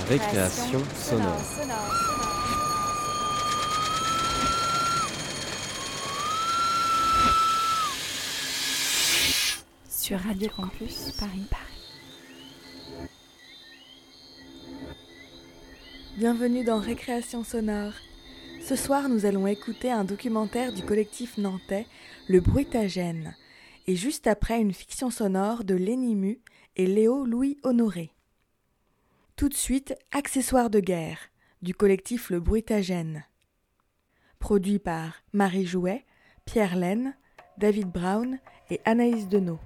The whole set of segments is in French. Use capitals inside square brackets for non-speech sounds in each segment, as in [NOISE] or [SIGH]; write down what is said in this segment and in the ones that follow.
Récréation sonore. Sur Radio Campus Paris. Bienvenue dans Récréation sonore. Ce soir, nous allons écouter un documentaire du collectif nantais, Le Bruitagène, et juste après une fiction sonore de Lénimu et Léo Louis Honoré. Tout de suite, Accessoires de guerre du collectif Le Bruitagène. Produit par Marie Jouet, Pierre Laine, David Brown et Anaïs Denot.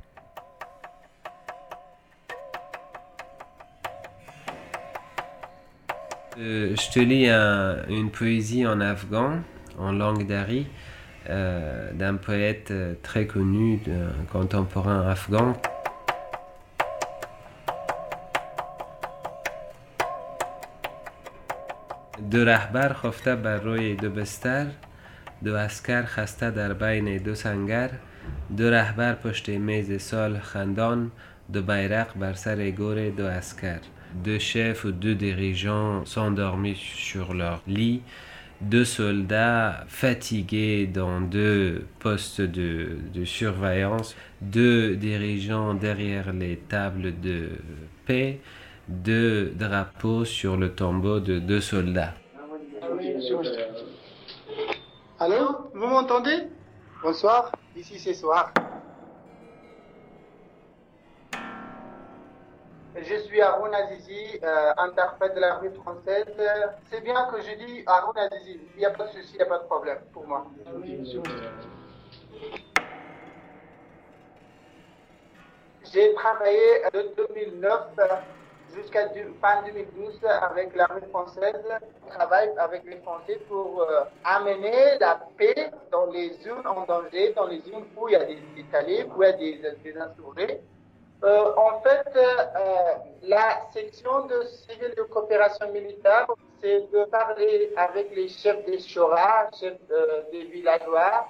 Euh, je te lis une poésie en afghan, en langue dari, euh, d'un poète euh, très connu, d'un contemporain afghan. دو رهبر خفته بر روی دو بستر دو اسکر خسته در بین دو سنگر دو رهبر پشت میز سال خندان دو بیرق بر سر گور دو اسکر deux chefs ou deux dirigeants s'endormis sur leur lit, deux soldats fatigués dans deux postes de, surveillance, deux dirigeants derrière les tables de paix, deux drapeaux sur le tombeau de deux soldats. Allô Vous m'entendez? Bonsoir, ici c'est soir. Je suis Haroun Azizi, euh, interprète de l'armée française. C'est bien que je dis Haroun Azizi. Il n'y a pas de souci, il n'y a pas de problème pour moi. J'ai travaillé de 2009 jusqu'à fin 2012 avec l'armée française. Travaille avec les Français pour euh, amener la paix dans les zones en danger, dans les zones où il y a des, des où il y a des, des insurgés. Euh, en fait, euh, la section de civil de coopération militaire, c'est de parler avec les chefs des Shora, chefs des villageois,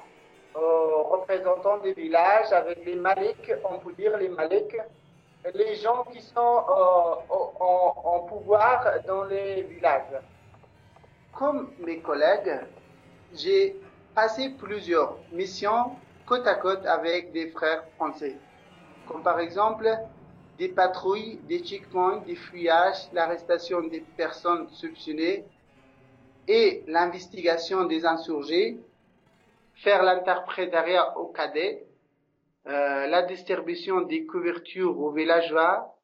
représentants des villages, avec les Maliks, on peut dire les Maliks, les gens qui sont en, en pouvoir dans les villages. Comme mes collègues, j'ai passé plusieurs missions côte à côte avec des frères français comme par exemple des patrouilles, des checkpoints, des fouillages, l'arrestation des personnes soupçonnées et l'investigation des insurgés, faire l'interprétariat aux cadets, euh, la distribution des couvertures aux villageois,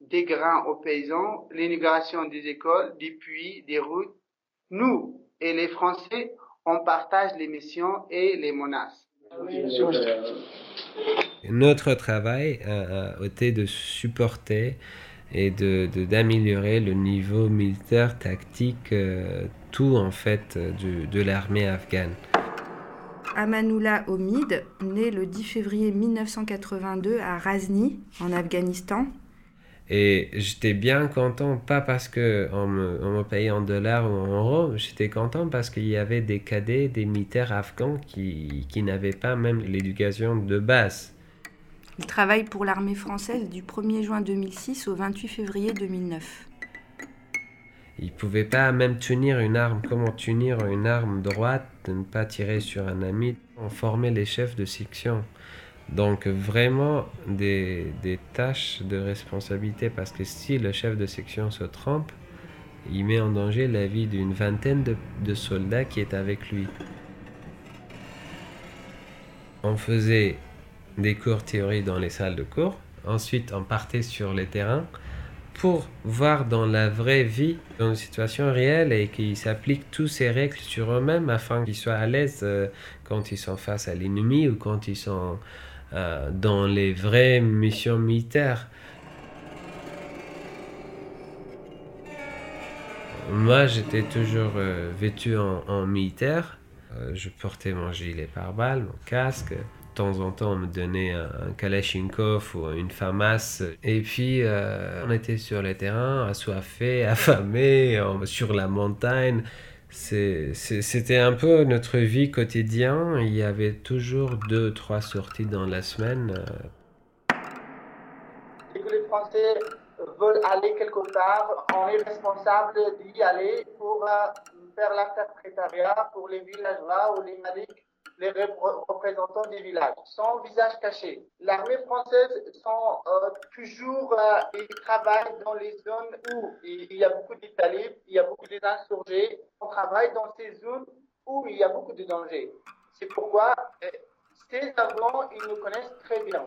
des grains aux paysans, l'immigration des écoles, des puits, des routes. Nous et les Français, on partage les missions et les menaces. Notre travail a, été de supporter et d'améliorer de, le niveau militaire, tactique, euh, tout en fait de, de l'armée afghane. Amanullah Omid, né le 10 février 1982 à Razni, en Afghanistan, et j'étais bien content, pas parce qu'on me, on me payait en dollars ou en euros, j'étais content parce qu'il y avait des cadets, des militaires afghans qui, qui n'avaient pas même l'éducation de base. Il travaille pour l'armée française du 1er juin 2006 au 28 février 2009. Il ne pouvait pas même tenir une arme. Comment tenir une arme droite, de ne pas tirer sur un ami On formait les chefs de section? Donc vraiment des, des, tâches de responsabilité parce que si le chef de section se trompe, il met en danger la vie d'une vingtaine de, soldats qui est avec lui. On faisait des cours théorie dans les salles de cours, ensuite on partait sur les terrains pour voir dans la vraie vie, dans une situation réelle et qu'ils s'appliquent tous ces règles sur eux-mêmes afin qu'ils soient à l'aise euh, quand ils sont face à l'ennemi ou quand ils sont euh, dans les vraies missions militaires. Moi, j'étais toujours euh, vêtu en, militaire. Euh, je portais mon gilet pare-balles, mon casque. Temps en temps, on me donnait un, Kalachnikov ou une FAMAS. Et puis, on était sur les terrains, assoiffés, [LAUGHS] affamés, sur la montagne. C'était un peu notre vie quotidienne. Il y avait toujours deux, trois sorties dans la semaine. Les Français veulent aller quelque part, on est responsable d'y aller pour faire l'interprétariat pour les villageois ou les maliques les représentants des villages, sans visage caché. L'armée française sont euh, toujours, euh, dans les zones où il y a beaucoup d'Italie, il y a beaucoup d'insurgés. On travaille dans ces zones où il y a beaucoup de dangers. C'est pourquoi euh, ces Afghans, ils nous connaissent très bien.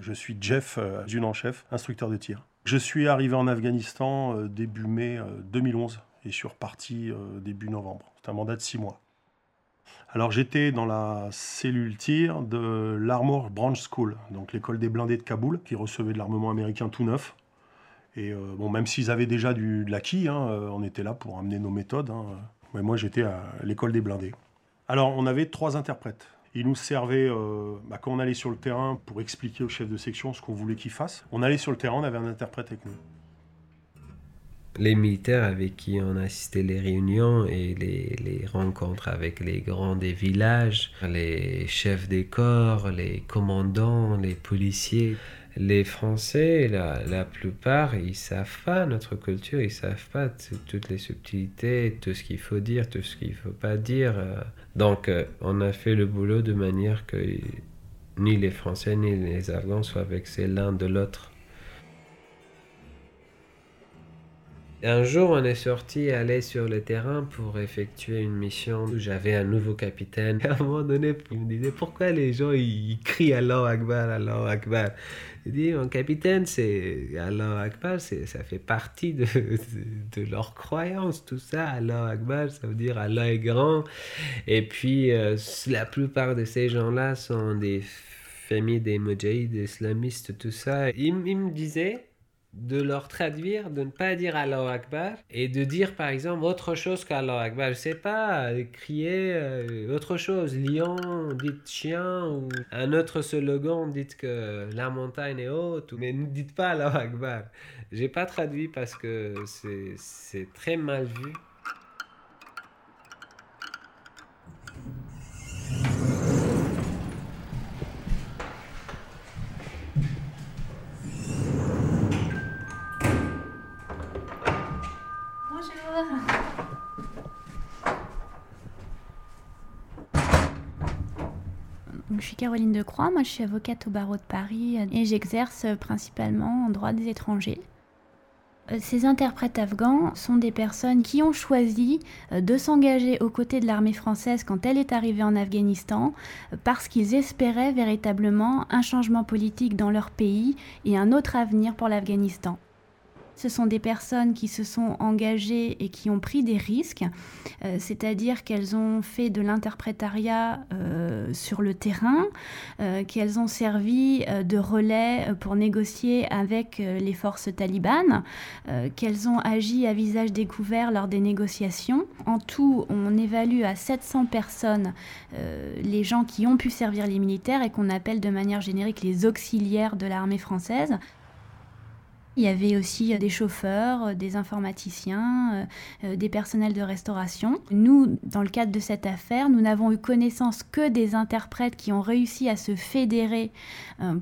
Je suis Jeff, adjudant-chef, instructeur de tir. Je suis arrivé en Afghanistan début mai 2011 et je suis reparti euh, début novembre. C'est un mandat de six mois. Alors j'étais dans la cellule tir de l'Armor Branch School, donc l'école des blindés de Kaboul, qui recevait de l'armement américain tout neuf. Et euh, bon, même s'ils avaient déjà du, de l'acquis, hein, euh, on était là pour amener nos méthodes. Hein. Mais moi j'étais à l'école des blindés. Alors on avait trois interprètes. Ils nous servaient, bah, quand on allait sur le terrain, pour expliquer au chef de section ce qu'on voulait qu'il fasse. On allait sur le terrain, on avait un interprète avec nous les militaires avec qui on assistait les réunions et les, rencontres avec les grands des villages, les chefs des corps, les commandants, les policiers. Les Français, la, plupart, ils savent pas notre culture, ils savent pas toutes les subtilités, tout ce qu'il faut dire, tout ce qu'il faut pas dire. Donc, euh, on a fait le boulot de manière que ni les Français ni les Afghans soient vexés l'un de l'autre. Un jour, on est sorti aller sur le terrain pour effectuer une mission où j'avais un nouveau capitaine. À un moment donné, il me disait pourquoi les gens ils crient Allah Akbar, Allah Akbar? Il dit mon capitaine, c'est Allah Akbar, ça fait partie de, leur croyance, tout ça. Allah Akbar, ça veut dire Allah est grand. Et puis, euh, la plupart de ces gens-là sont des familles des des islamistes, tout ça. il me disait de leur traduire, de ne pas dire Allah Akbar et de dire par exemple autre chose qu'Allah Akbar. Je sais pas, crier euh, autre chose, lion, dites chien ou un autre slogan, dites que la montagne est haute, mais ne dites pas Allah Akbar. J'ai pas traduit parce que c'est très mal vu. Je suis Caroline Decroix, moi je suis avocate au barreau de Paris euh, et j'exerce euh, principalement en droit des étrangers. Euh, ces interprètes afghans sont des personnes qui ont choisi de s'engager aux côtés de l'armée française quand elle est arrivée en Afghanistan parce qu'ils espéraient véritablement un changement politique dans leur pays et un autre avenir pour l'Afghanistan. Ce sont des personnes qui se sont engagées et qui ont pris des risques, euh, c'est-à-dire qu'elles ont fait de l'interprétariat euh, sur le terrain, euh, qu'elles ont servi de relais pour négocier avec les forces talibanes, qu'elles ont agi à visage découvert lors des négociations. En tout, on évalue à 700 personnes les gens qui ont pu servir les militaires et qu'on appelle de manière générique les auxiliaires de l'armée française. Il y avait aussi euh, des chauffeurs, euh, des informaticiens, euh, des personnels de restauration. Nous, dans le cadre de cette affaire, nous n'avons eu connaissance que des interprètes qui ont réussi à se fédérer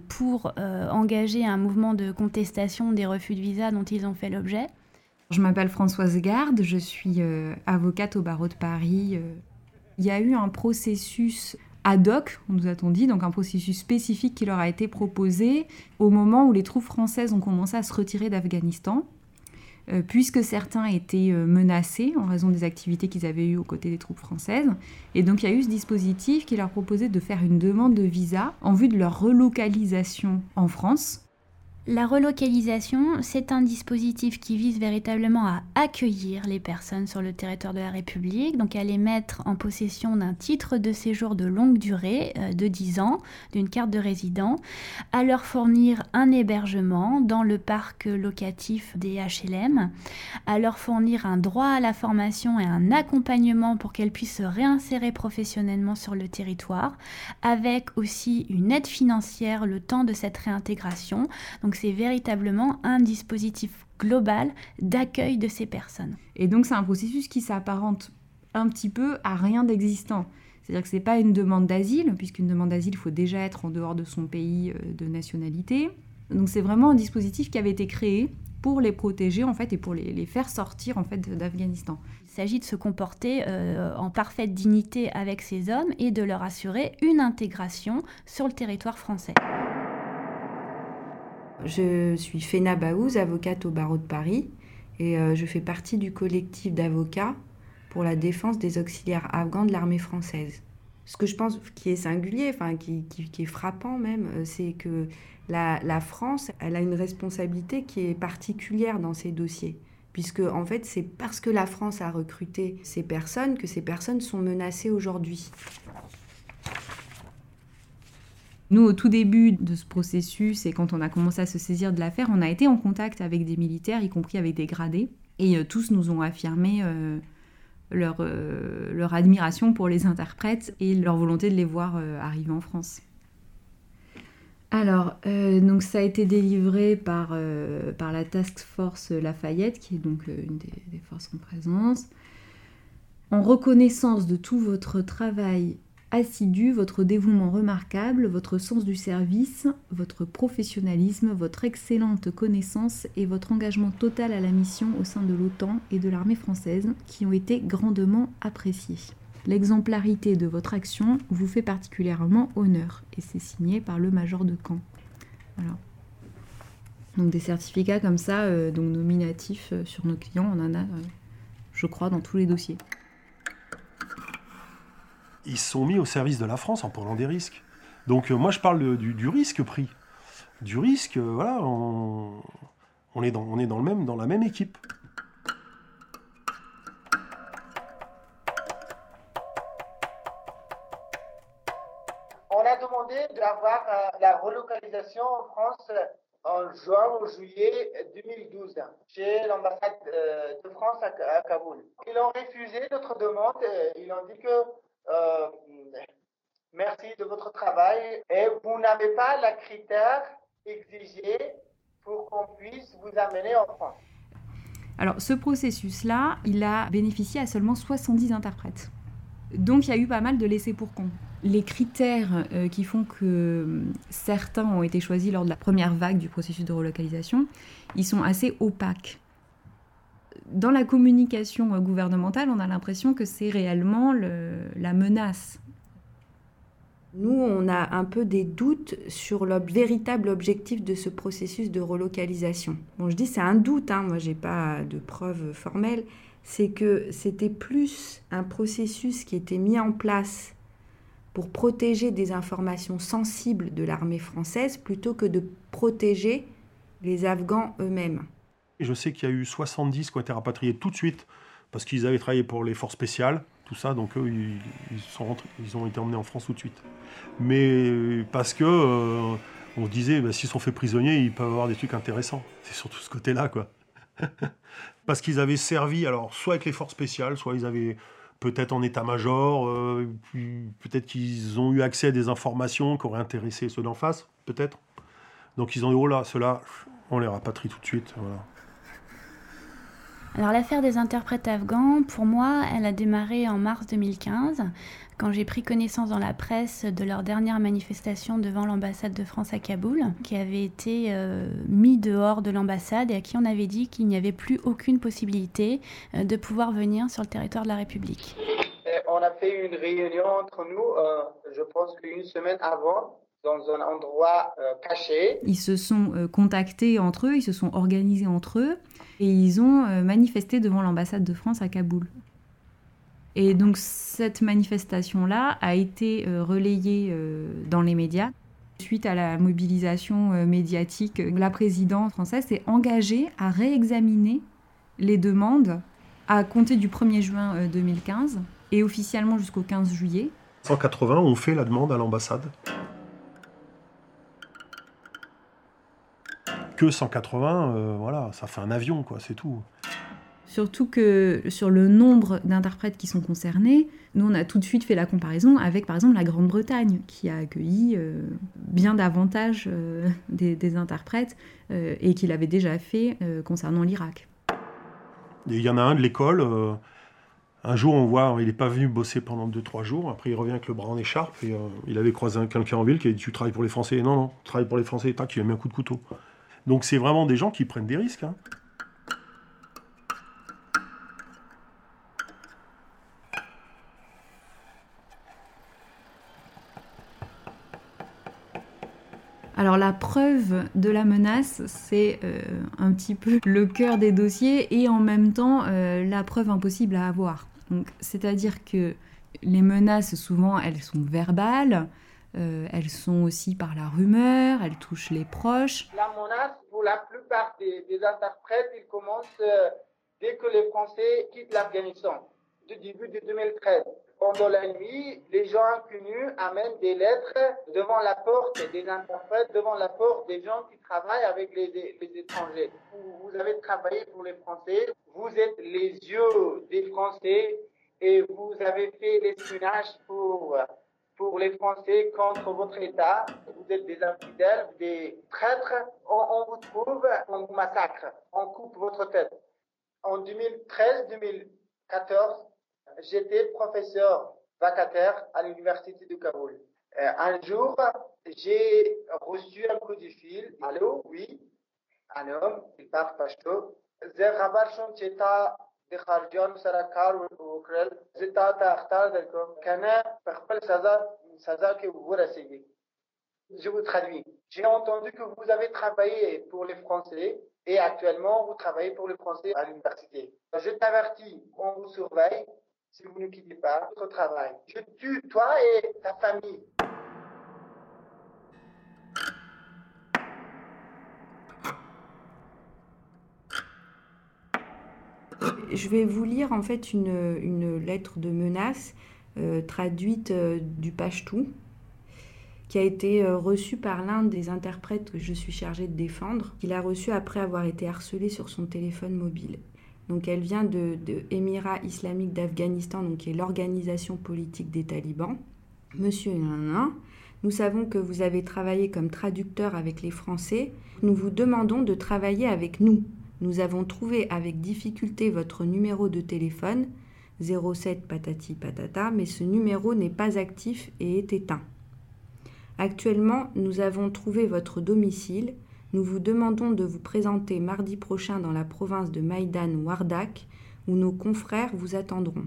pour engager un mouvement de contestation des refus de visa dont ils ont fait l'objet. Je m'appelle Françoise Garde, je suis avocate au barreau de Paris. Il y a eu un processus ad hoc, nous a-t-on dit, donc un processus spécifique qui leur a été proposé au moment où les troupes françaises ont commencé à se retirer d'Afghanistan, euh, puisque certains étaient euh, menacés en raison des activités qu'ils avaient eues aux côtés des troupes françaises. Et donc il y a eu ce dispositif qui leur proposait de faire une demande de visa en vue de leur relocalisation en France la relocalisation, c'est un dispositif qui vise véritablement à accueillir les personnes sur le territoire de la République, donc à les mettre en possession d'un titre de séjour de longue durée euh, de 10 ans, d'une carte de résident, à leur fournir un hébergement dans le parc locatif des HLM, à leur fournir un droit à la formation et un accompagnement pour qu'elles puissent se réinsérer professionnellement sur le territoire, avec aussi une aide financière le temps de cette réintégration. C'est véritablement un dispositif global d'accueil de ces personnes. Et donc c'est un processus qui s'apparente un petit peu à rien d'existant. C'est-à-dire que ce n'est pas une demande d'asile, puisqu'une demande d'asile, il faut déjà être en dehors de son pays euh, de nationalité. Donc c'est vraiment un dispositif qui avait été créé pour les protéger en fait et pour les, faire sortir en fait d'Afghanistan. Il s'agit de se comporter euh, en parfaite dignité avec ces hommes et de leur assurer une intégration sur le territoire français. Je suis Fena Baouz, avocate au barreau de Paris, et euh, je fais partie du collectif d'avocats pour la défense des auxiliaires afghans de l'armée française. Ce que je pense qui est singulier, enfin qui, est frappant même, euh, c'est que la, la, France, elle a une responsabilité qui est particulière dans ces dossiers. Puisque, en fait, c'est parce que la France a recruté ces personnes que ces personnes sont menacées aujourd'hui. Nous, au tout début de ce processus et quand on a commencé à se saisir de l'affaire, on a été en contact avec des militaires, y compris avec des gradés, et euh, tous nous ont affirmé euh, leur, euh, leur, admiration pour les interprètes et leur volonté de les voir arriver en France. Alors, donc ça a été délivré par, la Task Force Lafayette, qui est donc une des forces en présence. En reconnaissance de tout votre travail assidu, votre dévouement remarquable, votre sens du service, votre professionnalisme, votre excellente connaissance et votre engagement total à la mission au sein de l'OTAN et de l'armée française qui ont été grandement appréciés. L'exemplarité de votre action vous fait particulièrement honneur et c'est signé par le major de camp. Voilà. Donc des certificats comme ça, euh, donc nominatifs euh, sur nos clients, on en a, euh, je crois, dans tous les dossiers ils sont mis au service de la France en prenant des risques. Donc euh, moi je parle du, risque pris. Du risque, euh, voilà, on, est, dans, on est dans, le même, dans la même équipe. On a demandé d'avoir euh, la relocalisation en France en juin ou juillet 2012 chez l'ambassade de France à Kaboul. Ils ont refusé notre demande. Ils ont dit que euh, merci de votre travail et vous n'avez pas la critère exigé pour qu'on puisse vous amener en France. Alors ce processus-là, il a bénéficié à seulement 70 interprètes. Donc il y a eu pas mal de laissés pour compte. Les critères euh, qui font que euh, certains ont été choisis lors de la première vague du processus de relocalisation, ils sont assez opaques dans la communication gouvernementale, on a l'impression que c'est réellement la menace. Nous, on a un peu des doutes sur le véritable objectif de ce processus de relocalisation. Bon, je dis c'est un doute, hein, moi j'ai pas de preuves formelles, c'est que c'était plus un processus qui était mis en place pour protéger des informations sensibles de l'armée française plutôt que de protéger les Afghans eux-mêmes. Je sais qu'il y a eu 70 qui ont été rapatriés tout de suite parce qu'ils avaient travaillé pour les forces spéciales, tout ça, donc eux, ils, sont ils ont été emmenés en France tout de suite. Mais parce que euh, on se disait, bah, s'ils sont faits prisonniers, ils peuvent avoir des trucs intéressants. C'est surtout ce côté-là, quoi. [LAUGHS] parce qu'ils avaient servi, alors soit avec les forces spéciales, soit ils avaient peut-être en état-major, euh, peut-être qu'ils ont eu accès à des informations qui auraient intéressé ceux d'en face, peut-être. Donc ils ont dit, oh là, ceux-là, on les rapatrie tout de suite. Voilà. Alors l'affaire des interprètes afghans, pour moi, elle a démarré en mars 2015, quand j'ai pris connaissance dans la presse de leur dernière manifestation devant l'ambassade de France à Kaboul, qui avait été euh, mis dehors de l'ambassade et à qui on avait dit qu'il n'y avait plus aucune possibilité euh, de pouvoir venir sur le territoire de la République. on a fait une réunion entre nous, euh, je pense qu'une semaine avant, dans un endroit caché. Ils se sont contactés entre eux, ils se sont organisés entre eux et ils ont euh, manifesté devant l'ambassade de France à Kaboul. Et donc cette manifestation-là a été euh, relayée euh, dans les médias. Suite à la mobilisation médiatique, la présidente française s'est engagée à réexaminer les demandes à compter du 1er juin 2015 et officiellement jusqu'au 15 juillet. 180 ont fait la demande à l'ambassade. Que 180, euh, voilà, ça fait un avion, quoi, c'est tout. Surtout que sur le nombre d'interprètes qui sont concernés, nous on a tout de suite fait la comparaison avec par exemple la Grande-Bretagne qui a accueilli euh, bien davantage euh, [LAUGHS] des, interprètes et qui l'avait déjà fait concernant l'Irak. Il y en a un de l'école, Un jour, on voit, il n'est pas venu bosser pendant 2-3 jours. Après, il revient avec le bras en écharpe. Et, il avait croisé quelqu'un en ville qui a dit Tu travailles pour les Français? Non, non, tu travailles pour les Français. Tac, il a mis un coup de couteau. Donc, c'est vraiment des gens qui prennent des risques. Hein. Alors la preuve de la menace, c'est euh, un petit peu le cœur des dossiers et en même temps euh, la preuve impossible à avoir. c'est-à-dire que les menaces, souvent, elles sont verbales, euh, elles sont aussi par la rumeur, elles touchent les proches. La menace, pour la plupart des, interprètes, ils commencent dès que les Français quittent l'Afghanistan, du début de 2013. Pendant la nuit, les gens inconnus amènent des lettres devant la porte des interprètes, devant la porte des gens qui travaillent avec les étrangers. Vous, avez travaillé pour les Français, vous êtes les yeux des Français et vous avez fait l'espionnage pour, pour les Français contre votre État. Vous êtes des infidèles, des traîtres. On, vous trouve, on vous massacre, on coupe votre tête. En 2013-2014, j'étais professeur vacataire à l'université de Kaboul. Euh, un jour, j'ai reçu un coup de fil. Allô, oui, un homme, il parle pashto. Zerabar Choncheta د خارجانو سره کار وکړل زه تا ته اختار درکوم کنه په خپل سزا سزا کې ورسیږي Je vous traduis. J'ai entendu que vous avez travaillé pour les Français et actuellement vous travaillez pour les Français à l'université. Je t'avertis, on vous surveille, si vous ne quittez pas votre travail. Je tue toi et ta famille. Je vais vous lire en fait une, une lettre de menace euh, traduite euh, du pashtou qui a été euh, reçue par l'un des interprètes que je suis chargée de défendre, qu'il a reçu après avoir été harcelé sur son téléphone mobile. Donc elle vient de, de Émirat islamique d'Afghanistan, donc qui est l'organisation politique des talibans. Monsieur nous savons que vous avez travaillé comme traducteur avec les Français. Nous vous demandons de travailler avec nous. Nous avons trouvé avec difficulté votre numéro de téléphone 07 patati patata, mais ce numéro n'est pas actif et est éteint. Actuellement, nous avons trouvé votre domicile nous vous demandons de vous présenter mardi prochain dans la province de Maïdan Wardak, où nos confrères vous attendront.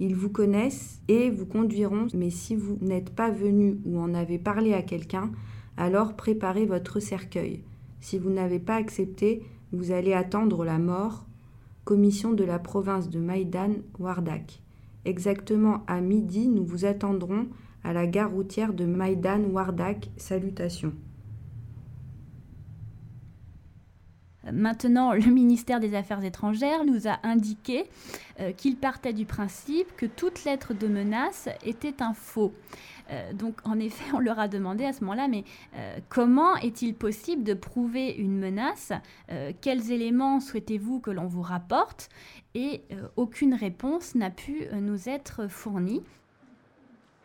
Ils vous connaissent et vous conduiront, mais si vous n'êtes pas venu ou en avez parlé à quelqu'un, alors préparez votre cercueil. Si vous n'avez pas accepté, vous allez attendre la mort. Commission de la province de Maïdan Wardak. Exactement à midi, nous vous attendrons à la gare routière de Maïdan Wardak. Salutations. Maintenant, le ministère des Affaires étrangères nous a indiqué euh, qu'il partait du principe que toute lettre de menace était un faux. Euh, donc, en effet, on leur a demandé à ce moment-là, mais euh, comment est-il possible de prouver une menace? Quels éléments souhaitez-vous que l'on vous rapporte? Et aucune réponse n'a pu nous être fournie.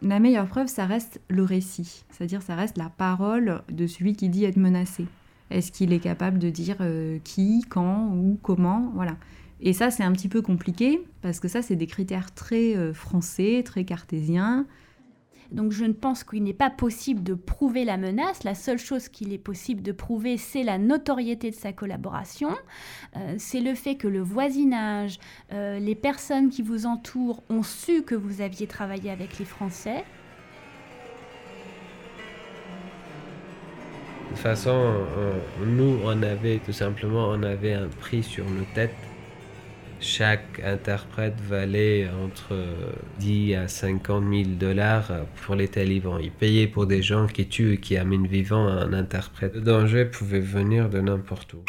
La meilleure preuve, ça reste le récit, c'est-à-dire ça reste la parole de celui qui dit être menacé. Est-ce qu'il est capable de dire euh, qui, quand, où, comment? Voilà. Et ça, c'est un petit peu compliqué, parce que ça, c'est des critères très euh, français, très cartésiens. Donc je ne pense qu'il n'est pas possible de prouver la menace. La seule chose qu'il est possible de prouver, c'est la notoriété de sa collaboration. Euh, c'est le fait que le voisinage, les personnes qui vous entourent ont su que vous aviez travaillé avec les Français. De toute façon, nous, on avait tout simplement, on avait un prix sur nos têtes. Chaque interprète valait entre 10 à 50 000 dollars pour les talibans. Ils payaient pour des gens qui tuent et qui amènent vivant un interprète. Le danger pouvait venir de n'importe où.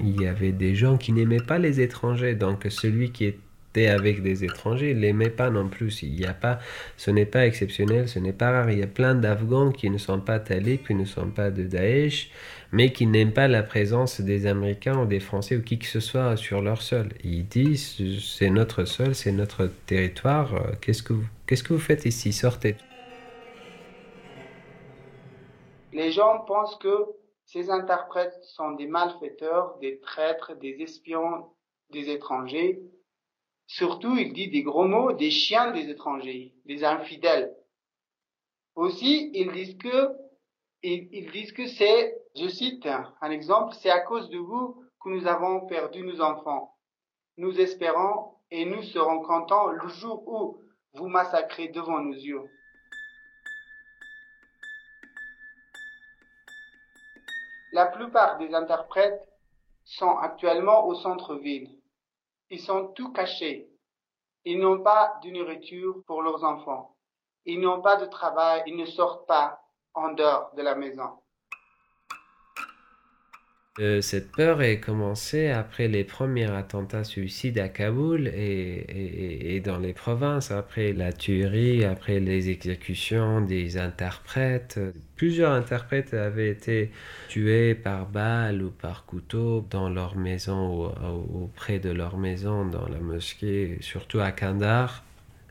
Il y avait des gens qui n'aimaient pas les étrangers, donc celui qui avec des étrangers, l'aimaient pas non plus. Il y a pas, ce n'est pas exceptionnel, ce n'est pas rare. Il y a plein d'Afghans qui ne sont pas talibs, qui ne sont pas de Daesh, mais qui n'aiment pas la présence des Américains ou des Français ou qui que ce soit sur leur sol. Ils disent c'est notre sol, c'est notre territoire. Qu'est-ce que vous, qu'est-ce que vous faites ici? Sortez. Les gens pensent que ces interprètes sont des malfaiteurs, des traîtres, des espions, des étrangers. Surtout, il dit des gros mots, des chiens des étrangers, des infidèles. Aussi, ils disent que, ils, disent que c'est, je cite un exemple, c'est à cause de vous que nous avons perdu nos enfants. Nous espérons et nous serons contents le jour où vous massacrez devant nos yeux. La plupart des interprètes sont actuellement au centre-ville. Ils sont tout cachés. Ils n'ont pas de nourriture pour leurs enfants. Ils n'ont pas de travail. Ils ne sortent pas en dehors de la maison. Euh, cette peur est commencée après les premiers attentats suicides à Kaboul et, dans les provinces, après la tuerie, après les exécutions des interprètes. Plusieurs interprètes avaient été tués par balle ou par couteau dans leur maison ou auprès de leur maison, dans la mosquée, surtout à Kandahar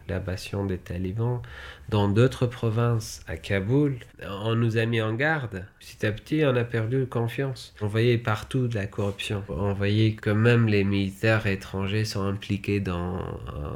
l'abattion des talibans. Dans d'autres provinces, à Kaboul, on nous a mis en garde. Petit à petit, on a perdu confiance. On voyait partout de la corruption. On voyait que même les militaires étrangers sont impliqués dans,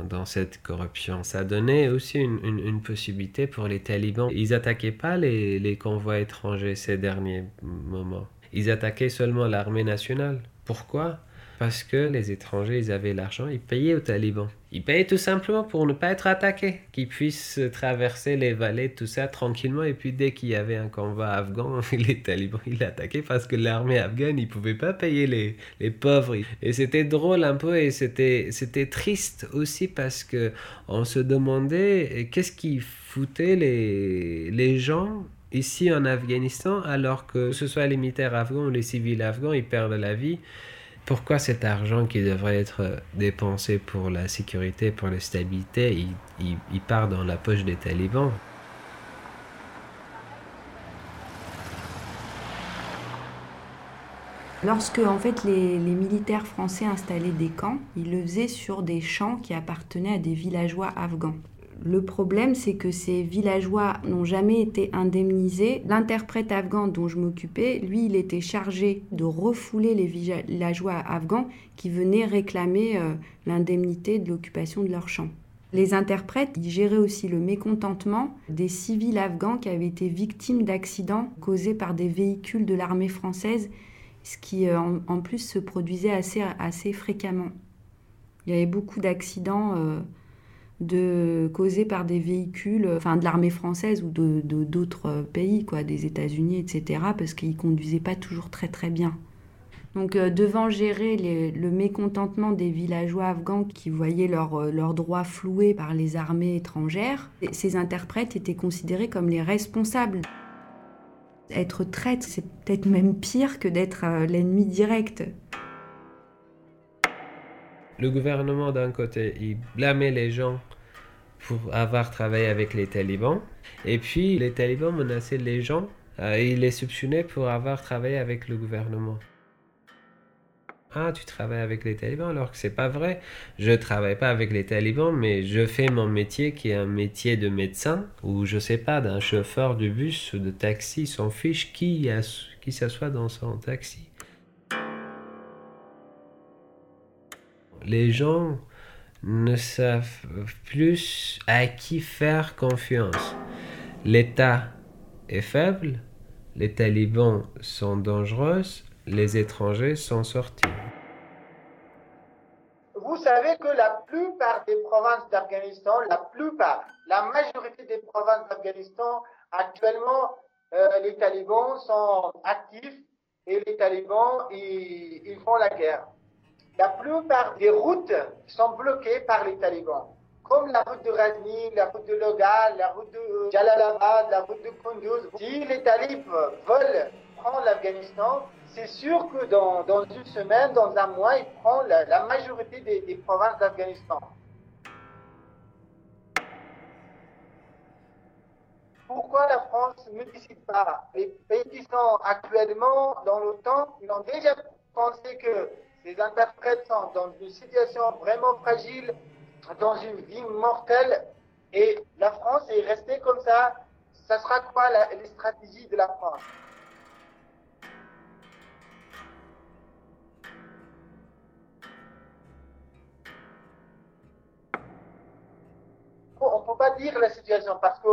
dans cette corruption. Ça donnait aussi une, une, possibilité pour les talibans. Ils attaquaient pas les, les convois étrangers ces derniers moments. Ils attaquaient seulement l'armée nationale. Pourquoi? Parce que les étrangers, ils avaient l'argent, ils payaient aux talibans. Ils payaient tout simplement pour ne pas être attaqués, qu'ils puissent traverser les vallées, tout ça tranquillement. Et puis dès qu'il y avait un convoi afghan, [LAUGHS] les talibans, ils l'attaquaient parce que l'armée afghane, ils pouvaient pas payer les, les pauvres. Et c'était drôle un peu et c'était, c'était triste aussi parce que on se demandait qu'est-ce qui foutait les, les gens ici en Afghanistan alors que ce soit les militaires afghans ou les civils afghans, ils perdent la vie pourquoi cet argent qui devrait être dépensé pour la sécurité, pour la stabilité, il, part dans la poche des talibans? Lorsque en fait les, les, militaires français installaient des camps, ils le faisaient sur des champs qui appartenaient à des villageois afghans. Le problème, c'est que ces villageois n'ont jamais été indemnisés. L'interprète afghan dont je m'occupais, lui, il était chargé de refouler les villageois afghans qui venaient réclamer euh, l'indemnité de l'occupation de leurs champs. Les interprètes ils géraient aussi le mécontentement des civils afghans qui avaient été victimes d'accidents causés par des véhicules de l'armée française, ce qui euh, en, plus se produisait assez, assez fréquemment. Il y avait beaucoup d'accidents. Euh, de causés par des véhicules, enfin de l'armée française ou de d'autres pays, quoi, des États-Unis, etc., parce qu'ils conduisaient pas toujours très très bien. Donc euh, devant gérer le mécontentement des villageois afghans qui voyaient euh, leurs droits floués par les armées étrangères, ces interprètes étaient considérés comme les responsables. Être traître, c'est peut-être même pire que d'être euh, l'ennemi direct le gouvernement d'un côté, il blâmait les gens pour avoir travaillé avec les talibans. Et puis les talibans menaçaient les gens euh, et les soupçonnaient pour avoir travaillé avec le gouvernement. Ah, tu travailles avec les talibans alors que c'est pas vrai. Je travaille pas avec les talibans, mais je fais mon métier qui est un métier de médecin ou je sais pas d'un chauffeur de bus ou de taxi. S'en fiche qui, qui s'assoit dans son taxi. les gens ne savent plus à qui faire confiance. L'État est faible, les talibans sont dangereux, les étrangers sont sortis. Vous savez que la plupart des provinces d'Afghanistan, la plupart, la majorité des provinces d'Afghanistan, actuellement, euh, les talibans sont actifs et les talibans, ils font la guerre la plupart des routes sont bloquées par les talibans, comme la route de Razni, la route de Logal, la route de Jalalabad, la route de Kunduz. Si les talibans veulent prendre l'Afghanistan, c'est sûr que dans, une semaine, dans un mois, ils prennent la, majorité des, des provinces d'Afghanistan. pourquoi la France ne décide pas? Les pays qui sont actuellement dans l'OTAN, ils ont déjà pensé que les interprètes sont dans une situation vraiment fragile, dans une vie mortelle, et la France est restée comme ça. Ça sera quoi la, les stratégies de la France? On ne peut pas dire la situation parce que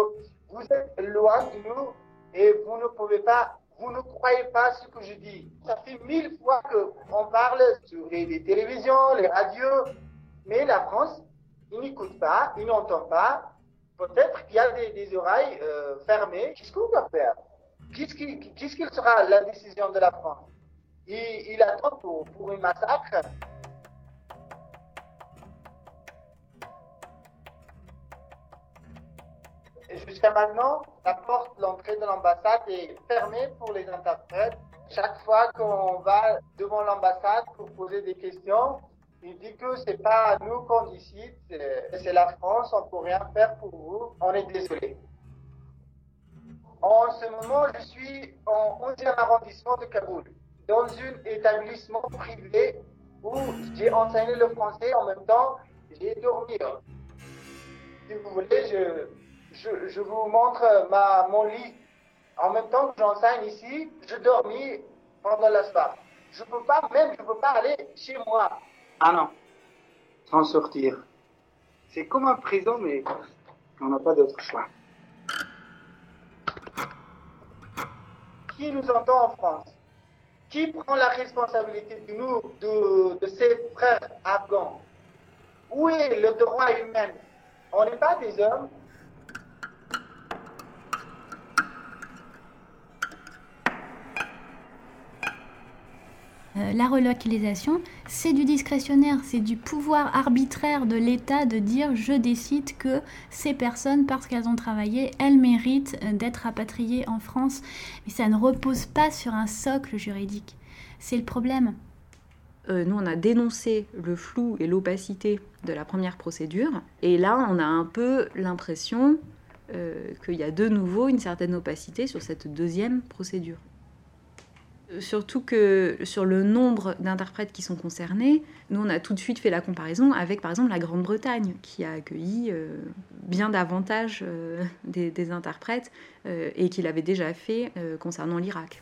vous êtes loin de nous et vous ne pouvez pas vous ne croyez pas ce que je dis. Ça fait mille fois qu'on parle sur les, télévisions, les radios, mais la France, il n'écoute pas, il n'entend pas. Peut-être qu'il y a des, oreilles euh, fermées. Qu'est-ce qu'on va faire? Qu'est-ce qu'il sera la décision de la France? Il, il attend pour, pour un massacre Jusqu'à maintenant, la porte d'entrée de l'ambassade est fermée pour les interprètes. Chaque fois qu'on va devant l'ambassade pour poser des questions, il dit que c'est pas nous qu'on décide, c'est la France, on peut rien faire pour vous, on est désolé. En ce moment, je suis en 11e arrondissement de Kaboul, dans un établissement privé où j'ai enseigné le français en même temps, j'ai dormi. Si vous voulez, je, je, vous montre ma, mon lit. En même temps que j'enseigne ici, je dormis pendant la soirée. Je peux pas, même, je peux pas aller chez moi. Ah non, sans sortir. C'est comme un prison, mais on n'a pas d'autre choix. Qui nous entend en France? Qui prend la responsabilité de nous, de, de ses frères afghans? Où est le droit humain? On n'est pas des hommes, Euh, la relocalisation, c'est du discrétionnaire, c'est du pouvoir arbitraire de l'État de dire je décide que ces personnes, parce qu'elles ont travaillé, elles méritent euh, d'être rapatriées en France. Mais ça ne repose pas sur un socle juridique. C'est le problème. Euh, nous, on a dénoncé le flou et l'opacité de la première procédure. Et là, on a un peu l'impression qu'il y a de nouveau une certaine opacité sur cette deuxième procédure. Surtout que sur le nombre d'interprètes qui sont concernés, nous on a tout de suite fait la comparaison avec par exemple la Grande-Bretagne qui a accueilli euh, bien davantage euh, [LAUGHS] des, interprètes euh, et qui l'avait déjà fait concernant l'Irak.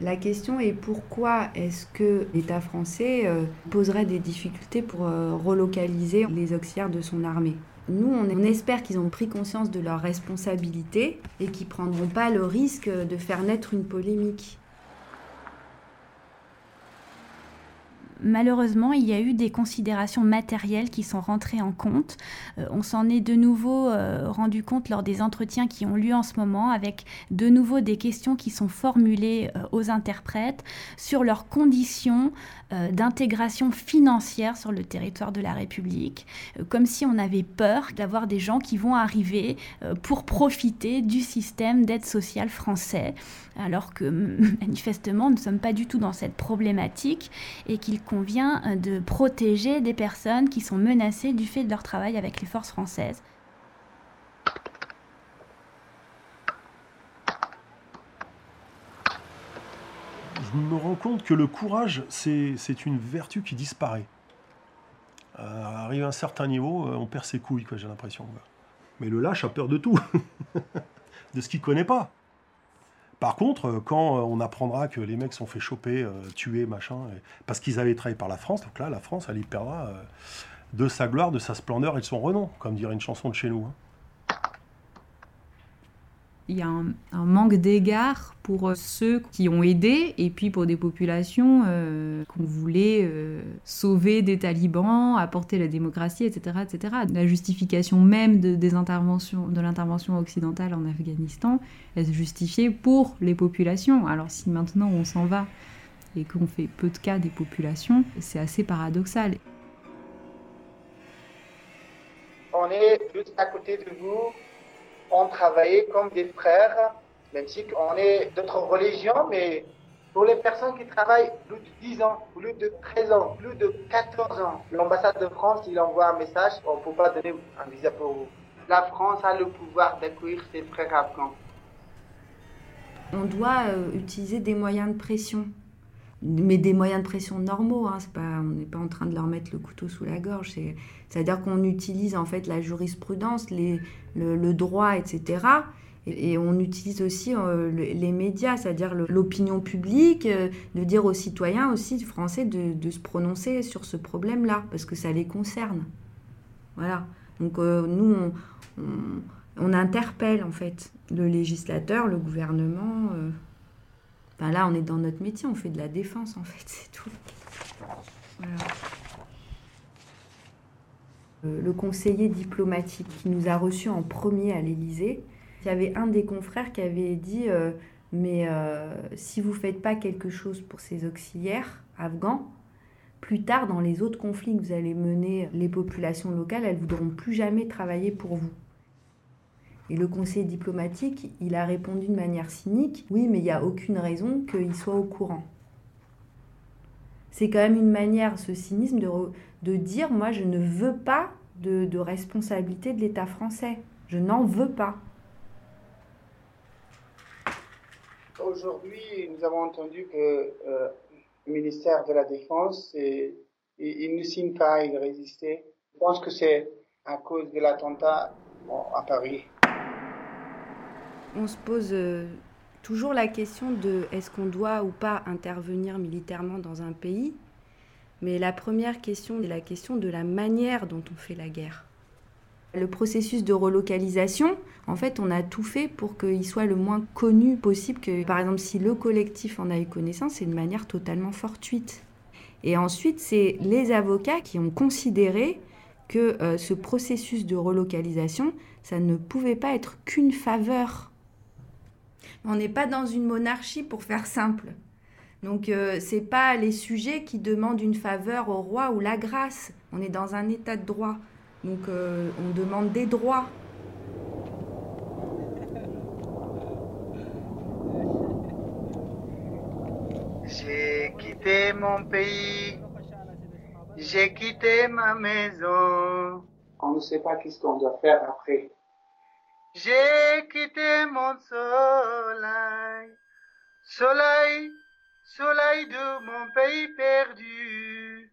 La question est pourquoi est-ce que l'État français poserait des difficultés pour relocaliser les auxiliaires de son armée? Nous, on espère qu'ils ont pris conscience de leurs responsabilités et qu'ils ne prendront pas le risque de faire naître une polémique. Malheureusement, il y a eu des considérations matérielles qui sont rentrées en compte. Euh, on s'en est de nouveau euh, rendu compte lors des entretiens qui ont lieu en ce moment, avec de nouveau des questions qui sont formulées euh, aux interprètes sur leurs conditions d'intégration financière sur le territoire de la République, comme si on avait peur d'avoir des gens qui vont arriver pour profiter du système d'aide sociale français, alors que [LAUGHS] manifestement, nous ne sommes pas du tout dans cette problématique et qu'il convient euh, de protéger des personnes qui sont menacées du fait de leur travail avec les forces françaises. Je me rends compte que le courage, c'est une vertu qui disparaît. Euh, arrive à un certain niveau, euh, on perd ses couilles, j'ai l'impression. Mais le lâche a peur de tout, [LAUGHS] de ce qu'il connaît pas. Par contre, euh, quand euh, on apprendra que les mecs sont fait choper, euh, tuer, machin, parce qu'ils avaient travaillé par la France, donc là, la France, elle y perdra de sa gloire, de sa splendeur et de son renom, comme dirait une chanson de chez nous. Hein il y a un, manque d'égard pour ceux qui ont aidé et puis pour des populations euh, qu'on voulait euh, sauver des talibans, apporter la démocratie, etc. etc. La justification même de, l'intervention occidentale en Afghanistan, elle se justifiait pour les populations. Alors si maintenant on s'en va et qu'on fait peu de cas des populations, c'est assez paradoxal. On est juste à côté de vous on travaillait comme des frères, même si on est d'autres religions, mais pour les personnes qui travaillent plus de 10 ans, plus de 13 ans, plus de 14 ans, l'ambassade de France, il envoie un message, on ne peut pas donner un visa pour vous. La France a le pouvoir d'accueillir ses frères afghans. On doit euh, utiliser des moyens de pression mais des moyens de pression normaux. Hein, pas, on n'est pas en train de leur mettre le couteau sous la gorge. C'est-à-dire qu'on utilise en fait la jurisprudence, les, le, droit, etc. Et, on utilise aussi euh, les médias, c'est-à-dire l'opinion publique, euh, de dire aux citoyens aussi français de, se prononcer sur ce problème-là, parce que ça les concerne. Voilà. Donc nous, on, interpelle en fait le législateur, le gouvernement. Enfin, là, on est dans notre métier, on fait de la défense en fait, [LAUGHS] c'est tout. Voilà. le conseiller diplomatique qui nous a reçus en premier à l'Élysée, il y avait un des confrères qui avait dit mais euh, si vous ne faites pas quelque chose pour ces auxiliaires afghans, plus tard, dans les autres conflits que vous allez mener, les populations locales, elles ne voudront plus jamais travailler pour vous. Et le conseiller diplomatique, il a répondu de manière cynique, oui, mais il n'y a aucune raison qu'ils soient au courant. C'est quand même une manière, ce cynisme, de, dire, moi, je ne veux pas de, de responsabilité de l'État français. Je n'en veux pas. Aujourd'hui, nous avons entendu que euh, le ministère de la Défense, il ne signe pas, il résistait. Je pense que c'est à cause de l'attentat à Paris. On se pose euh, toujours la question de est-ce qu'on doit ou pas intervenir militairement dans un pays mais la première question est la question de la manière dont on fait la guerre. Le processus de relocalisation, en fait, on a tout fait pour qu'il soit le moins connu possible que, par exemple, si le collectif en a eu connaissance, c'est de manière totalement fortuite. Et ensuite, c'est les avocats qui ont considéré que euh, ce processus de relocalisation, ça ne pouvait pas être qu'une faveur. On n'est pas dans une monarchie pour faire simple. Donc euh, c'est pas les sujets qui demandent une faveur au roi ou la grâce. On est dans un état de droit. Donc euh, on demande des droits. J'ai quitté mon pays, j'ai quitté ma maison. On ne sait pas qu'est-ce qu'on doit faire après. J'ai quitté mon soleil, soleil, soleil de mon pays perdu.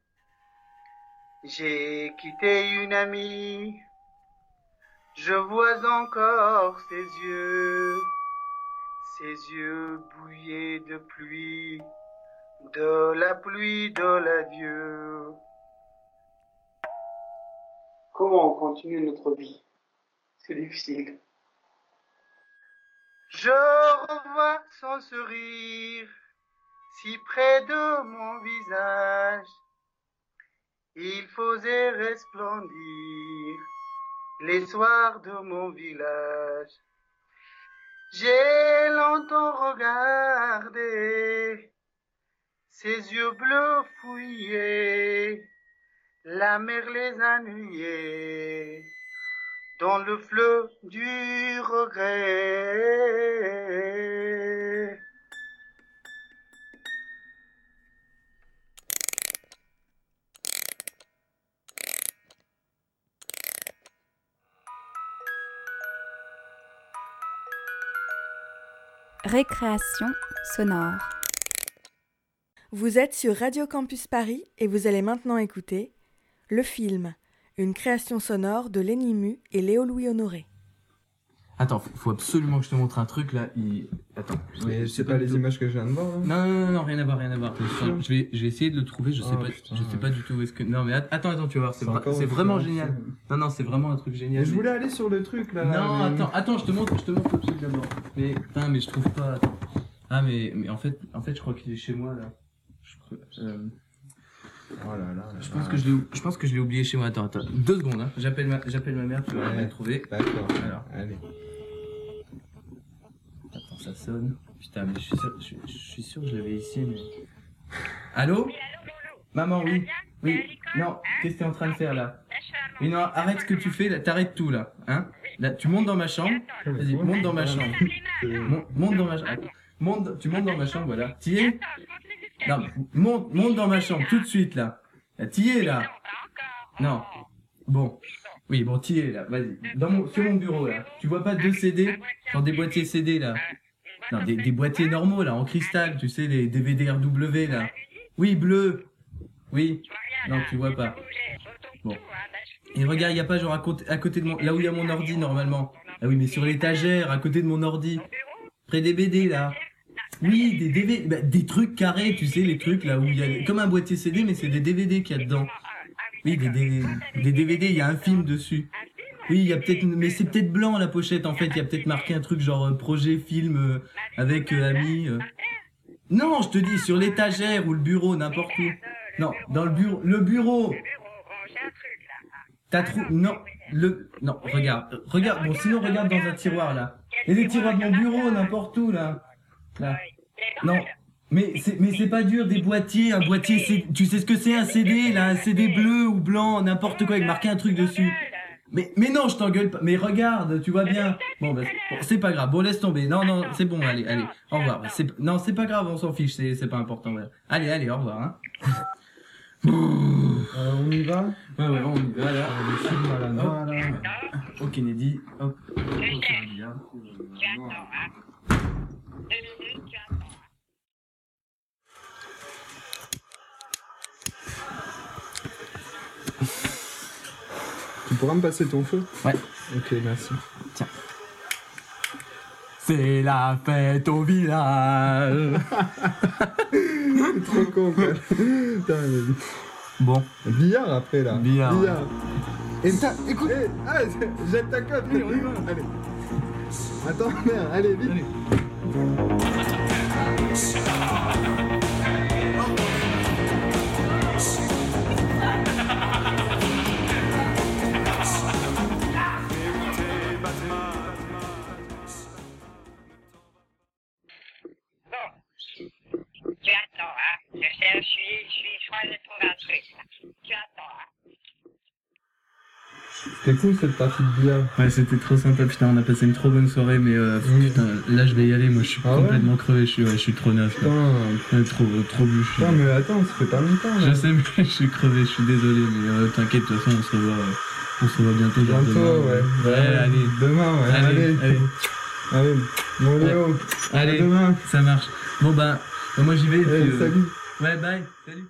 J'ai quitté une amie, je vois encore ses yeux, ses yeux bouillés de pluie, de la pluie de l'adieu. Comment on continue notre vie? C'est difficile. Je revois son sourire si près de mon visage il faisait resplendir les soirs de mon village. J'ai longtemps regardé ses yeux bleus fouillés, la mer les ennuyait dans le fleuve du regret. Récréation sonore. Vous êtes sur Radio Campus Paris et vous allez maintenant écouter le film, une création sonore de Lenny Mu et Léo Louis Honoré. Attends, faut, absolument que je te montre un truc là. Attends. Mais c'est pas, les images que je viens de voir. Hein. Non, non, non, non, rien à voir, rien à voir. Je vais, je vais essayer de le trouver. Je sais oh, pas, je sais pas du tout où est-ce que. Non, mais attends, attends, tu vas voir. C'est, vraiment génial. Non, non, c'est vraiment un truc génial. Mais je voulais aller sur le truc là. Non, attends, attends, je te montre, je te montre le truc d'abord. Mais putain, mais je trouve pas. Attends. Ah, mais, mais en fait, en fait, je crois qu'il est chez moi là. Je, euh... Oh là là. Je pense que je l'ai, je pense que je l'ai oublié chez moi. Attends, attends. Deux secondes. Hein. J'appelle ma, j'appelle ma mère. Tu vas le trouver. D'accord. Alors. Allez ça sonne. Putain, mais je suis sûr, je, suis sûr que je l'avais ici, mais. Allô Maman, oui. Oui. Non, qu'est-ce que t'es en train de faire là Oui, non, arrête ce que tu fais, t'arrêtes tout là. Hein Là, tu montes dans ma chambre. Vas-y, monte dans ma chambre. monte dans ma chambre. Monte, tu montes dans ma chambre, voilà. T'y es? Non, monte, monte dans ma chambre tout de suite là. T'y es là Non. Bon. Oui, bon, t'y es là, vas-y. Mon, sur mon bureau là. Tu vois pas deux CD Genre des boîtiers CD là? Non, des, des, boîtiers normaux, là, en cristal, tu sais, les DVD RW, là. Oui, bleu. Oui. Non, tu vois pas. Bon. Et regarde, il a pas genre à côté, à côté de mon, là où il y a mon ordi, normalement. Ah oui, mais sur l'étagère, à côté de mon ordi. Près des BD, là. Oui, des DVD, bah, des trucs carrés, tu sais, les trucs là où il y a, comme un boîtier CD, mais c'est des DVD qu'il y a dedans. Oui, des, des, DVD, il y a un film dessus. Oui, il y a peut-être, mais c'est peut-être blanc la pochette en fait. Il y a peut-être marqué un truc genre euh, projet film euh, avec euh, ami. euh. Non, je te dis sur l'étagère ou le bureau, n'importe où. Non, dans le bureau, le bureau. T'as trouvé Non, le non. Regarde, regarde. Bon, sinon regarde dans un tiroir là. Et les tiroirs de mon bureau, n'importe où là. Là. Non. Mais c'est mais c'est pas dur des boîtiers, un boîtier c'est tu sais ce que c'est un CD là, un CD bleu ou blanc, n'importe quoi avec marqué un truc dessus. Mais mais non, je t'engueule pas. Mais regarde, tu vois bien. Bon bah c'est- pas grave. Bon laisse tomber. Non non, c'est bon, allez, allez. Au revoir. C'est non, c'est pas grave, on s'en fiche, c'est c'est pas important. ouais. Allez, allez, au revoir hein. Euh, on y va? Ouais ouais, on y va là. Le film noix, là. Au Kennedy. Hop. Tu pourras me passer ton feu Ouais. Ok, merci. C'est la fête au village. C'est [LAUGHS] trop con, quoi. Putain, mais- Bon. Billard après, là. Billard, ouais. Et putain, écoute. ah, jette ta cote. Allez, on y va. Allez. Attends, merde, allez, vite. C'était cool cette partie de billard. Ouais, c'était trop sympa, putain, on a passé une trop bonne soirée, mais euh, putain, là je vais y aller, moi je suis Ah ouais complètement crevé, je suis, ouais, je suis trop neuf. là. Putain. Ouais, trop, trop bûche. Putain, mais attends, ça fait pas longtemps. Je sais, mais [LAUGHS] je suis crevé, je suis désolé, mais euh, t'inquiète, de toute façon, on se revoit, euh, on se revoit bientôt. Bientôt, demain. ouais. Ouais, allez. Demain, ouais. Allez, Allez. allez. Allez. Mon Léo. Allez, À demain. ça marche. Bon bah, moi j'y vais. puis, euh, salut. Ouais, bye. Salut.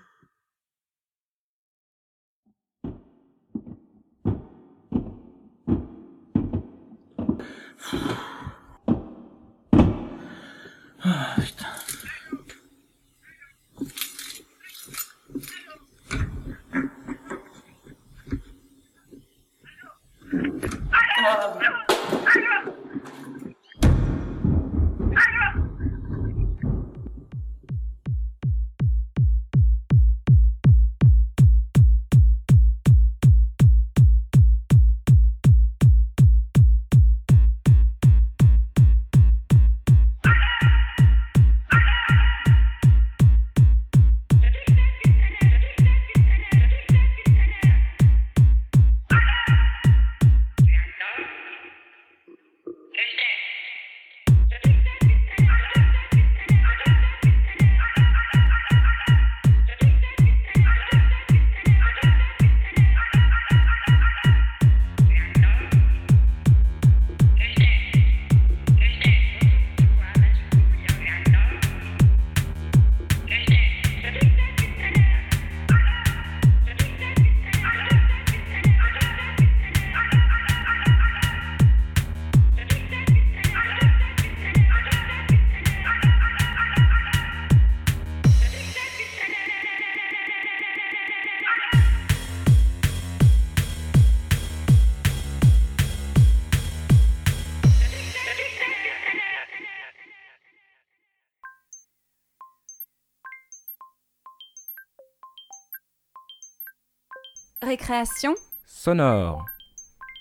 Récréation sonore.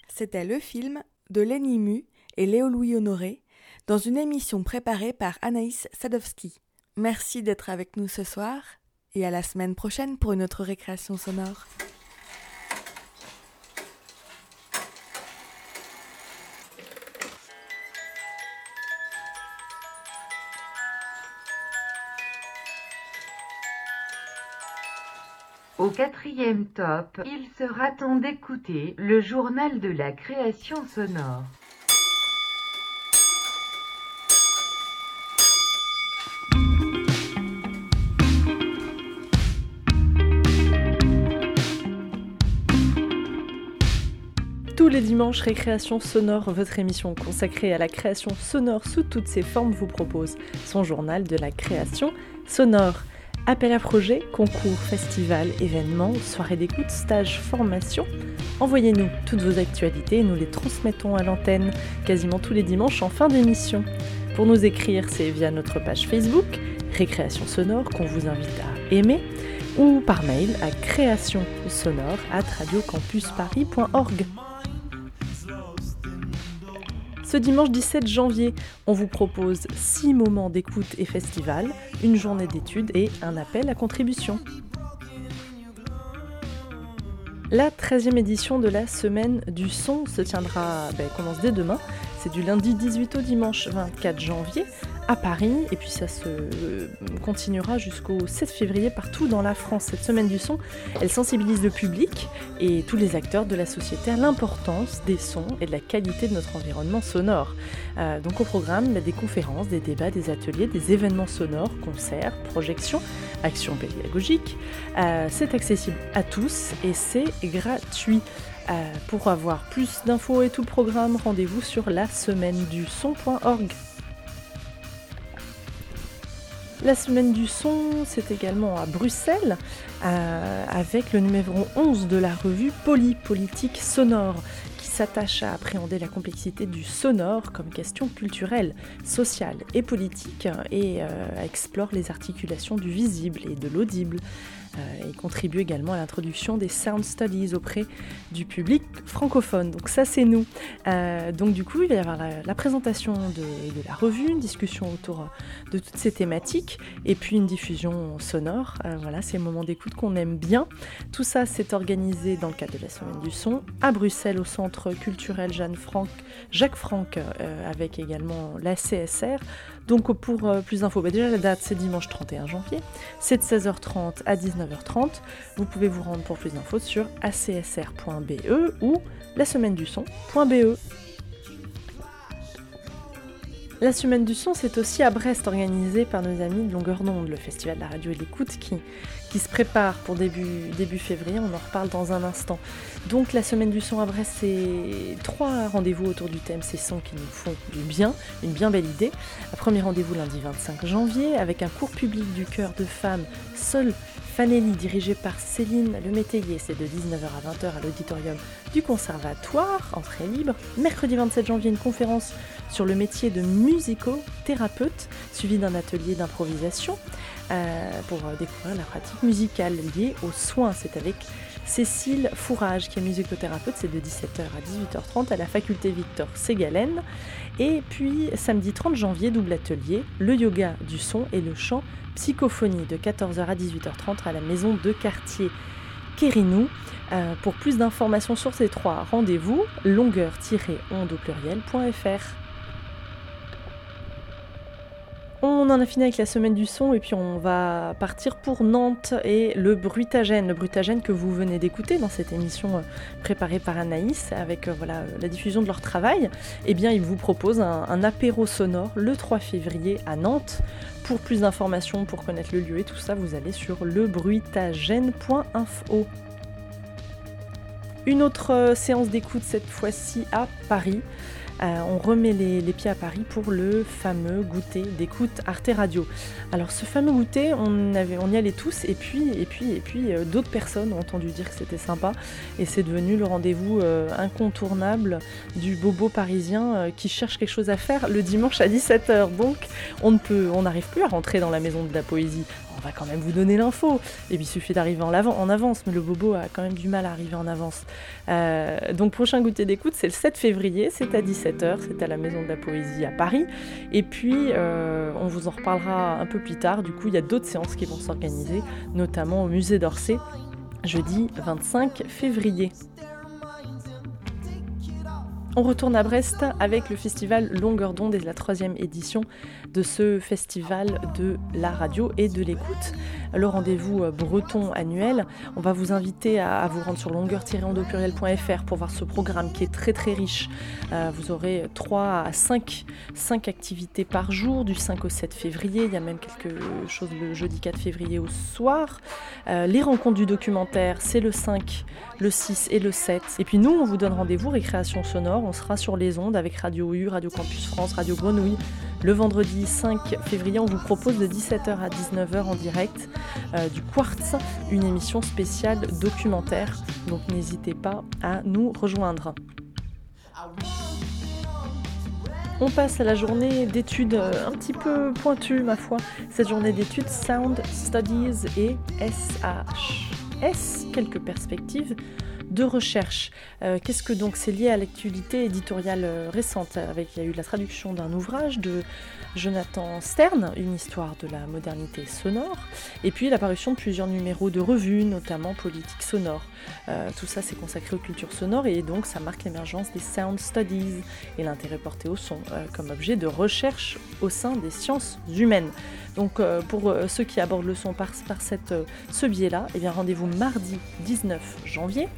C'était le film de Lenny Mu et Léo-Louis Honoré dans une émission préparée par Anaïs Sadowski. Merci d'être avec nous ce soir et à la semaine prochaine pour une autre récréation sonore. Au quatrième top, il sera temps d'écouter le journal de la création sonore. Tous les dimanches, Récréation Sonore, votre émission consacrée à la création sonore sous toutes ses formes, vous propose son journal de la création sonore. Appel à projet, concours, festival, événements, soirée d'écoute, stage, formation. Envoyez-nous toutes vos actualités et nous les transmettons à l'antenne quasiment tous les dimanches en fin d'émission. Pour nous écrire, c'est via notre page Facebook, Récréation Sonore, qu'on vous invite à aimer, ou par mail à créationsonore at radiocampusparis.org. Ce dimanche 17 janvier, on vous propose 6 moments d'écoute et festival, une journée d'études et un appel à contribution. La 13e édition de la Semaine du Son se tiendra, ben, commence dès demain, c'est du lundi 18 au dimanche 24 janvier à Paris et puis ça se euh, continuera jusqu'au 7 février partout dans la France. Cette semaine du son, elle sensibilise le public et tous les acteurs de la société à l'importance des sons et de la qualité de notre environnement sonore. Euh, donc au programme, il y a des conférences, des débats, des ateliers, des événements sonores, concerts, projections, actions pédagogiques. Euh, c'est accessible à tous et c'est gratuit. Pour avoir plus d'infos et tout le programme, rendez-vous sur la semaine du son.org. La semaine du son, c'est également à Bruxelles, euh, avec le numéro 11 de la revue Polypolitique sonore, qui s'attache à appréhender la complexité du sonore comme question culturelle, sociale et politique, et euh, explore les articulations du visible et de l'audible. Euh, il contribue également à l'introduction des sound studies auprès du public francophone. Donc ça c'est nous. Euh, donc du coup il va y avoir la, présentation de, la revue, une discussion autour de toutes ces thématiques et puis une diffusion sonore. Euh, voilà, c'est un moment d'écoute qu'on aime bien. Tout ça c'est organisé dans le cadre de la semaine du son à Bruxelles au centre culturel Jeanne Franck, Jacques Franck avec également la CSR. Donc pour euh, plus d'infos, bah, déjà la date c'est dimanche 31 janvier, c'est de 16h30 à 19h30. Vous pouvez vous rendre pour plus d'infos sur acsr.be ou la semaine du son.be. La semaine du son, c'est aussi à Brest organisé par nos amis de Longueur d'onde, le festival de la radio et l'écoute qui qui se prépare pour début, début février. On en reparle dans un instant. Donc la semaine du son à Brest, c'est trois rendez-vous autour du thème ces sons qui nous font du bien, une bien belle idée. Un premier rendez-vous lundi 25 janvier avec un cours public du chœur de femmes Sol Fanelli dirigé par Céline Le Métayer. C'est de 19h à 20h à l'auditorium du conservatoire, entrée libre. Mercredi 27 janvier, une conférence sur le métier de musicothérapeute suivi d'un atelier d'improvisation. Euh, pour euh, découvrir la pratique musicale liée aux soins. C'est avec Cécile Fourrage, qui est musicothérapeute, c'est de 17h à 18h30 à la faculté Victor Ségalen. Et puis samedi 30 janvier, double atelier, le yoga du son et le chant psychophonie de 14h à 18h30 à la maison de quartier Kérinou. Euh, pour plus d'informations sur ces trois rendez-vous, longueur-onde au pluriel.fr. On en a fini avec la semaine du son et puis on va partir pour Nantes et le Brutagène. Le Brutagène que vous venez d'écouter dans cette émission euh, préparée par Anaïs avec euh, voilà, la diffusion de leur travail. Eh bien, ils vous proposent un, apéro sonore le 3 février à Nantes. Pour plus d'informations, pour connaître le lieu et tout ça, vous allez sur lebrutagène.info. Une autre euh, séance d'écoute cette fois-ci à Paris. Euh, on remet les, pieds à Paris pour le fameux goûter d'écoute Arte Radio. Alors ce fameux goûter, on, y allait tous et puis, et puis, et puis euh, d'autres personnes ont entendu dire que c'était sympa et c'est devenu le rendez-vous euh, incontournable du bobo parisien qui cherche quelque chose à faire le dimanche à 17h. Donc on ne peut, on n'arrive plus à rentrer dans la maison de la poésie on va quand même vous donner l'info. Et puis il suffit d'arriver en, en, avance, mais le bobo a quand même du mal à arriver en avance. Donc prochain goûter d'écoute, c'est le 7 février, c'est à 17h, c'est à la Maison de la Poésie à Paris. Et puis euh, on vous en reparlera un peu plus tard, du coup il y a d'autres séances qui vont s'organiser, notamment au musée d'Orsay, jeudi 25 février. On retourne à Brest avec le festival Longueur d'onde et la troisième édition de ce festival de la radio et de l'écoute. Le rendez-vous euh, breton annuel. On va vous inviter à, vous rendre sur longueur-onde pour voir ce programme qui est très très riche. Euh, vous aurez 3 à 5, 5 activités par jour du 5 au 7 février. Il y a même quelque chose le jeudi 4 février au soir. Euh, les rencontres du documentaire, c'est le 5, le 6 et le 7. Et puis nous, on vous donne rendez-vous récréation sonore on sera sur les ondes avec Radio U, Radio Campus France, Radio Grenouille. Le vendredi 5 février, on vous propose de 17h à 19h en direct euh, du Quartz, une émission spéciale documentaire. Donc n'hésitez pas à nous rejoindre. On passe à la journée d'études euh, un petit peu pointue, ma foi. Cette journée d'études Sound Studies et SH. S, quelques perspectives de recherche. Euh, qu'est-ce que donc c'est lié à l'actualité éditoriale euh, récente avec il y a eu la traduction d'un ouvrage de Jonathan Stern, une histoire de la modernité sonore, et puis l'apparition de plusieurs numéros de revues, notamment politique sonore. Euh, tout ça c'est consacré aux cultures sonores et donc ça marque l'émergence des sound studies et l'intérêt porté au son comme objet de recherche au sein des sciences humaines. Donc pour ceux qui abordent le son par, ce biais-là, eh rendez-vous mardi 19 janvier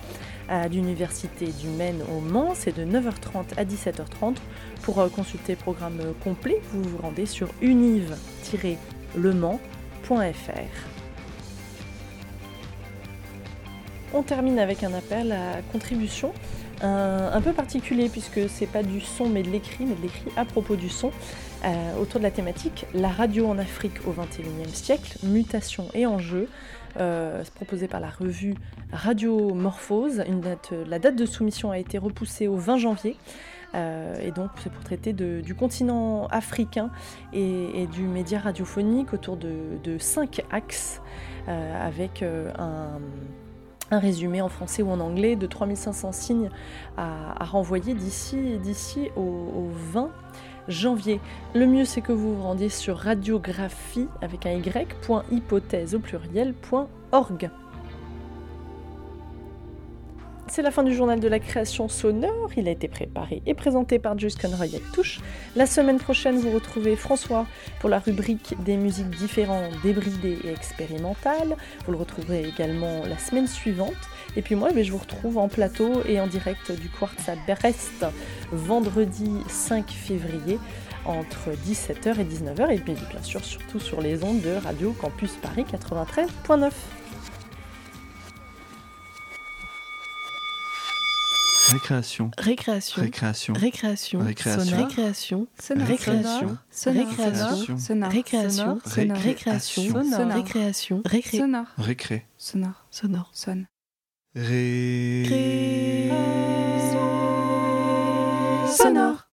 à l'Université du Maine au Mans. C'est de 9h30 à 17h30. Pour euh, consulter le programme complet, vous vous rendez sur univ-lemans.fr. On termine avec un appel à contribution. Un, peu particulier puisque c'est pas du son mais de l'écrit, mais de l'écrit à propos du son, euh, autour de la thématique La radio en Afrique au XXIe siècle, mutation et enjeux, euh, proposé par la revue Radio Morphose. la date de soumission a été repoussée au 20 janvier. Euh, et donc c'est pour traiter du continent africain et, du média radiophonique autour de, cinq axes euh, avec un, résumé en français ou en anglais de 3500 signes à, renvoyer d'ici au, au 20 janvier. Le mieux c'est que vous vous rendiez sur radiographie avec un y.hypothèse au pluriel.org. C'est la fin du journal de la création sonore. Il a été préparé et présenté par Just Conroy Touche. La semaine prochaine, vous retrouvez François pour la rubrique des musiques différentes, débridées et expérimentales. Vous le retrouverez également la semaine suivante. Et puis moi, eh je vous retrouve en plateau et en direct du Quartz à Brest vendredi 5 février entre 17h et 19h. Et puis bien sûr, surtout sur les ondes de Radio Campus Paris 93.9. Récréation. Récréation. Récréation. Récréation. Récréation. Récréation. Récréation. Récréation. Récréation. Récréation. Récréation. Récré. Récré. Sonore. Sonore. Sonne. Ré. Sonore.